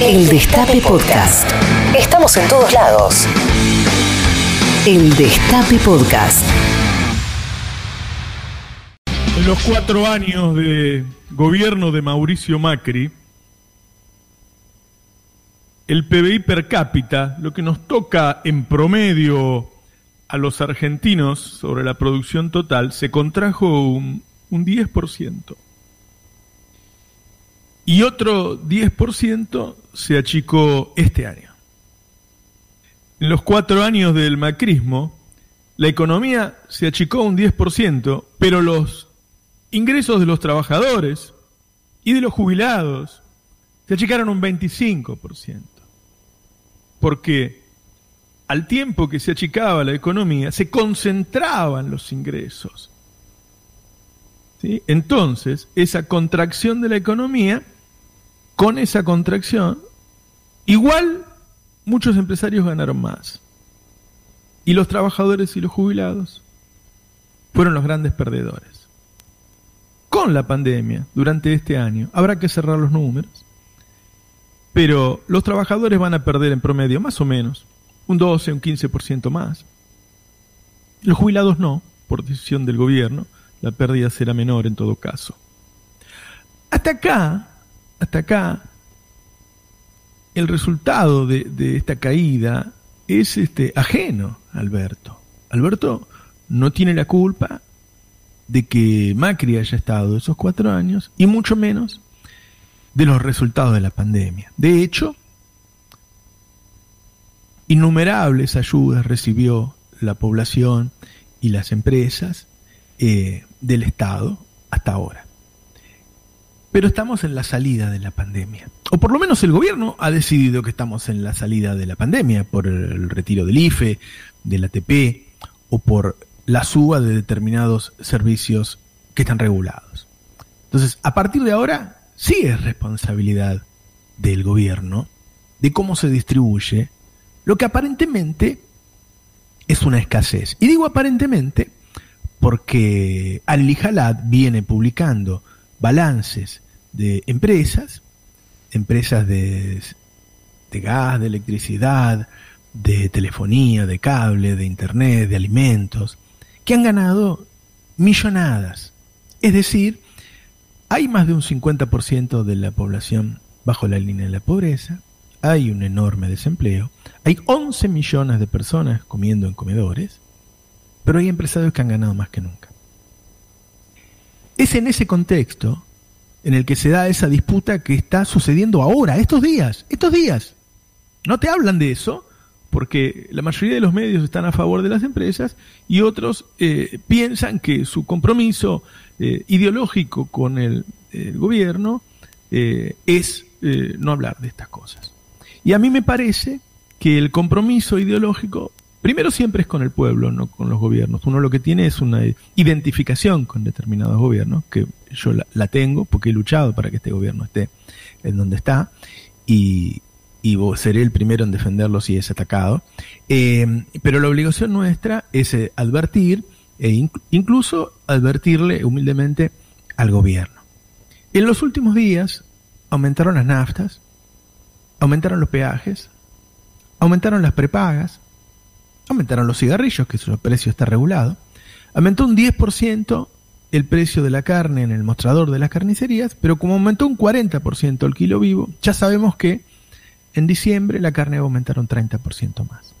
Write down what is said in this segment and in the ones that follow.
El Destape Podcast. Estamos en todos lados. El Destape Podcast. En los cuatro años de gobierno de Mauricio Macri, el PBI per cápita, lo que nos toca en promedio a los argentinos sobre la producción total, se contrajo un, un 10%. Y otro 10% se achicó este año. En los cuatro años del macrismo, la economía se achicó un 10%, pero los ingresos de los trabajadores y de los jubilados se achicaron un 25%. Porque al tiempo que se achicaba la economía, se concentraban los ingresos. Entonces, esa contracción de la economía, con esa contracción, igual muchos empresarios ganaron más. Y los trabajadores y los jubilados fueron los grandes perdedores. Con la pandemia, durante este año, habrá que cerrar los números, pero los trabajadores van a perder en promedio más o menos un 12, un 15% más. Los jubilados no, por decisión del gobierno, la pérdida será menor en todo caso. Hasta acá, hasta acá, el resultado de, esta caída es este, ajeno a Alberto. Alberto no tiene la culpa de que Macri haya estado esos cuatro años y mucho menos de los resultados de la pandemia. De hecho, Innumerables ayudas recibió la población y las empresas eh, del Estado hasta ahora. Pero estamos en la salida de la pandemia. O por lo menos el gobierno ha decidido que estamos en la salida de la pandemia por el retiro del IFE, del ATP o por la suba de determinados servicios que están regulados. Entonces, a partir de ahora, sí es responsabilidad del gobierno de cómo se distribuye lo que aparentemente es una escasez. Y digo aparentemente porque Al Jalad viene publicando balances de empresas, empresas de, de gas, de electricidad, de telefonía, de cable, de internet, de alimentos, que han ganado millonadas. Es decir, hay más de un 50% de la población bajo la línea de la pobreza, hay un enorme desempleo, hay 11 millones de personas comiendo en comedores, pero hay empresarios que han ganado más que nunca. Es en ese contexto en el que se da esa disputa que está sucediendo ahora, estos días, estos días. No te hablan de eso, porque la mayoría de los medios están a favor de las empresas y otros eh, piensan que su compromiso eh, ideológico con el, gobierno eh, es no hablar de estas cosas. Y a mí me parece que el compromiso ideológico, primero siempre es con el pueblo, no con los gobiernos. Uno lo que tiene es una identificación con determinados gobiernos, que yo la, tengo porque he luchado para que este gobierno esté en donde está, y, seré el primero en defenderlo si es atacado. Eh, pero la obligación nuestra es eh, advertir e incluso advertirle humildemente al gobierno. En los últimos días aumentaron las naftas, aumentaron los peajes, aumentaron las prepagas, aumentaron los cigarrillos, que su precio está regulado, aumentó un 10% el precio de la carne en el mostrador de las carnicerías, pero como aumentó un 40% el kilo vivo, ya sabemos que en diciembre la carne va a aumentar un 30% más.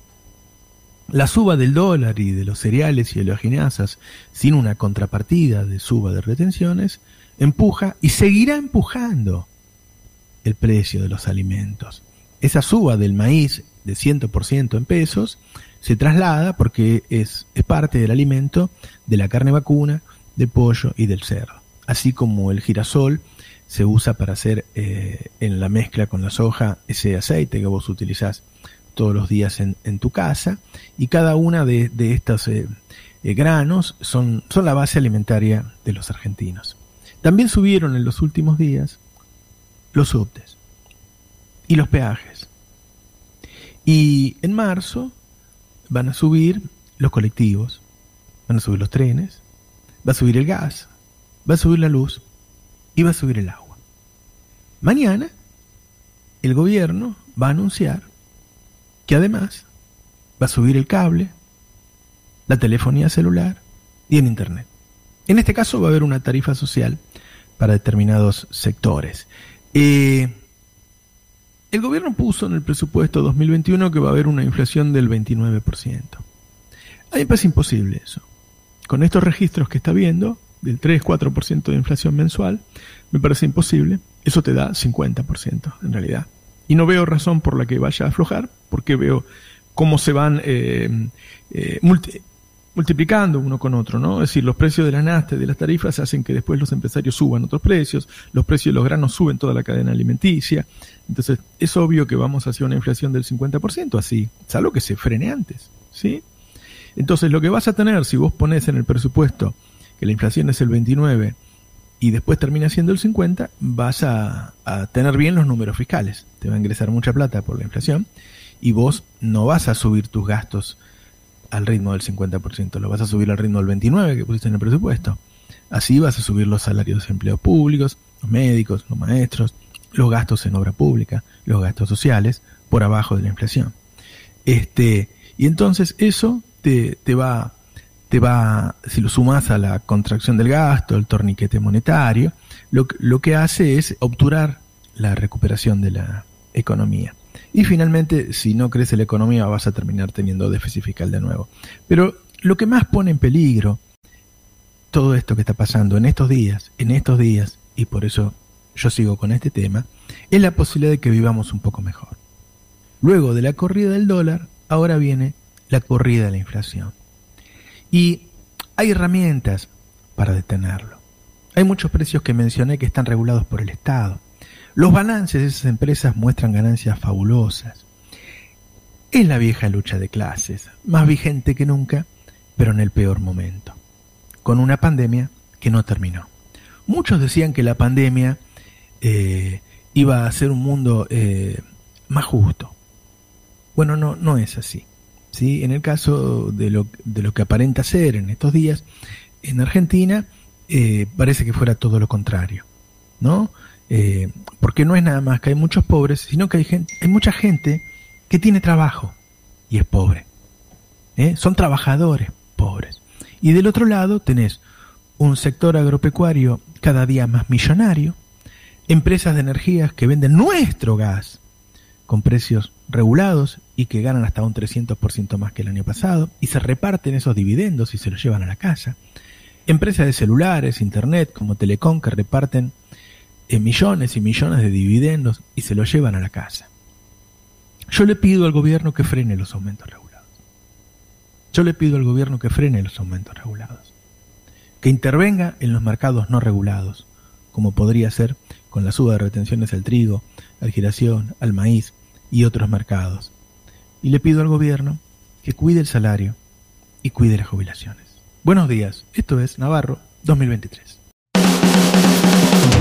La suba del dólar y de los cereales y oleaginosas sin una contrapartida de suba de retenciones empuja y seguirá empujando el precio de los alimentos. Esa suba del maíz de 100% en pesos se traslada porque es, es parte del alimento de la carne vacuna, del pollo y del cerdo. Así como el girasol se usa para hacer eh, en la mezcla con la soja ese aceite que vos utilizás todos los días en, tu casa y cada una de, estos eh, eh, granos son, son la base alimentaria de los argentinos. También subieron en los últimos días los subtes y los peajes. Y en marzo van a subir los colectivos, van a subir los trenes, va a subir el gas, va a subir la luz y va a subir el agua. Mañana el gobierno va a anunciar que además va a subir el cable, la telefonía celular y el Internet. En este caso va a haber una tarifa social para determinados sectores. Eh, el gobierno puso en el presupuesto 2021 que va a haber una inflación del 29%. A mí me parece imposible eso. Con estos registros que está viendo, del 3-4% de inflación mensual, me parece imposible. Eso te da 50% en realidad. Y no veo razón por la que vaya a aflojar, porque veo cómo se van eh, eh, multiplicando uno con otro, ¿no? Es decir, los precios de la nasta y de las tarifas hacen que después los empresarios suban otros precios, los precios de los granos suben toda la cadena alimenticia. Entonces, es obvio que vamos hacia una inflación del 50%, así, salvo que se frene antes, ¿sí? Entonces, lo que vas a tener si vos pones en el presupuesto que la inflación es el 29 y después termina siendo el 50, vas a, a tener bien los números fiscales. Te va a ingresar mucha plata por la inflación y vos no vas a subir tus gastos al ritmo del 50%, lo vas a subir al ritmo del 29% que pusiste en el presupuesto. Así vas a subir los salarios de empleos públicos, los médicos, los maestros, los gastos en obra pública, los gastos sociales, por abajo de la inflación. Este, y entonces eso te, te va, te va, si lo sumas a la contracción del gasto, el torniquete monetario, lo, lo que hace es obturar la recuperación de la economía. Y finalmente, si no crece la economía, vas a terminar teniendo déficit fiscal de nuevo. Pero lo que más pone en peligro todo esto que está pasando en estos días, en estos días, y por eso yo sigo con este tema, es la posibilidad de que vivamos un poco mejor. Luego de la corrida del dólar, ahora viene la corrida de la inflación. Y hay herramientas para detenerlo. Hay muchos precios que mencioné que están regulados por el Estado. Los balances de esas empresas muestran ganancias fabulosas. Es la vieja lucha de clases, más vigente que nunca, pero en el peor momento, con una pandemia que no terminó. Muchos decían que la pandemia eh, iba a ser un mundo eh, más justo. Bueno, no, no es así. ¿sí? En el caso de lo, de lo que aparenta ser en estos días, en Argentina eh, parece que fuera todo lo contrario. ¿no? Eh, porque no es nada más que hay muchos pobres, sino que hay, gente, hay mucha gente que tiene trabajo y es pobre. ¿eh? Son trabajadores pobres. Y del otro lado tenés un sector agropecuario cada día más millonario, empresas de energías que venden nuestro gas con precios regulados y que ganan hasta un 300% más que el año pasado y se reparten esos dividendos y se los llevan a la casa. Empresas de celulares, internet como Telecom que reparten en millones y millones de dividendos y se lo llevan a la casa. Yo le pido al gobierno que frene los aumentos regulados. Yo le pido al gobierno que frene los aumentos regulados. Que intervenga en los mercados no regulados, como podría ser con la suba de retenciones al trigo, al giración, al maíz y otros mercados. Y le pido al gobierno que cuide el salario y cuide las jubilaciones. Buenos días, esto es Navarro 2023.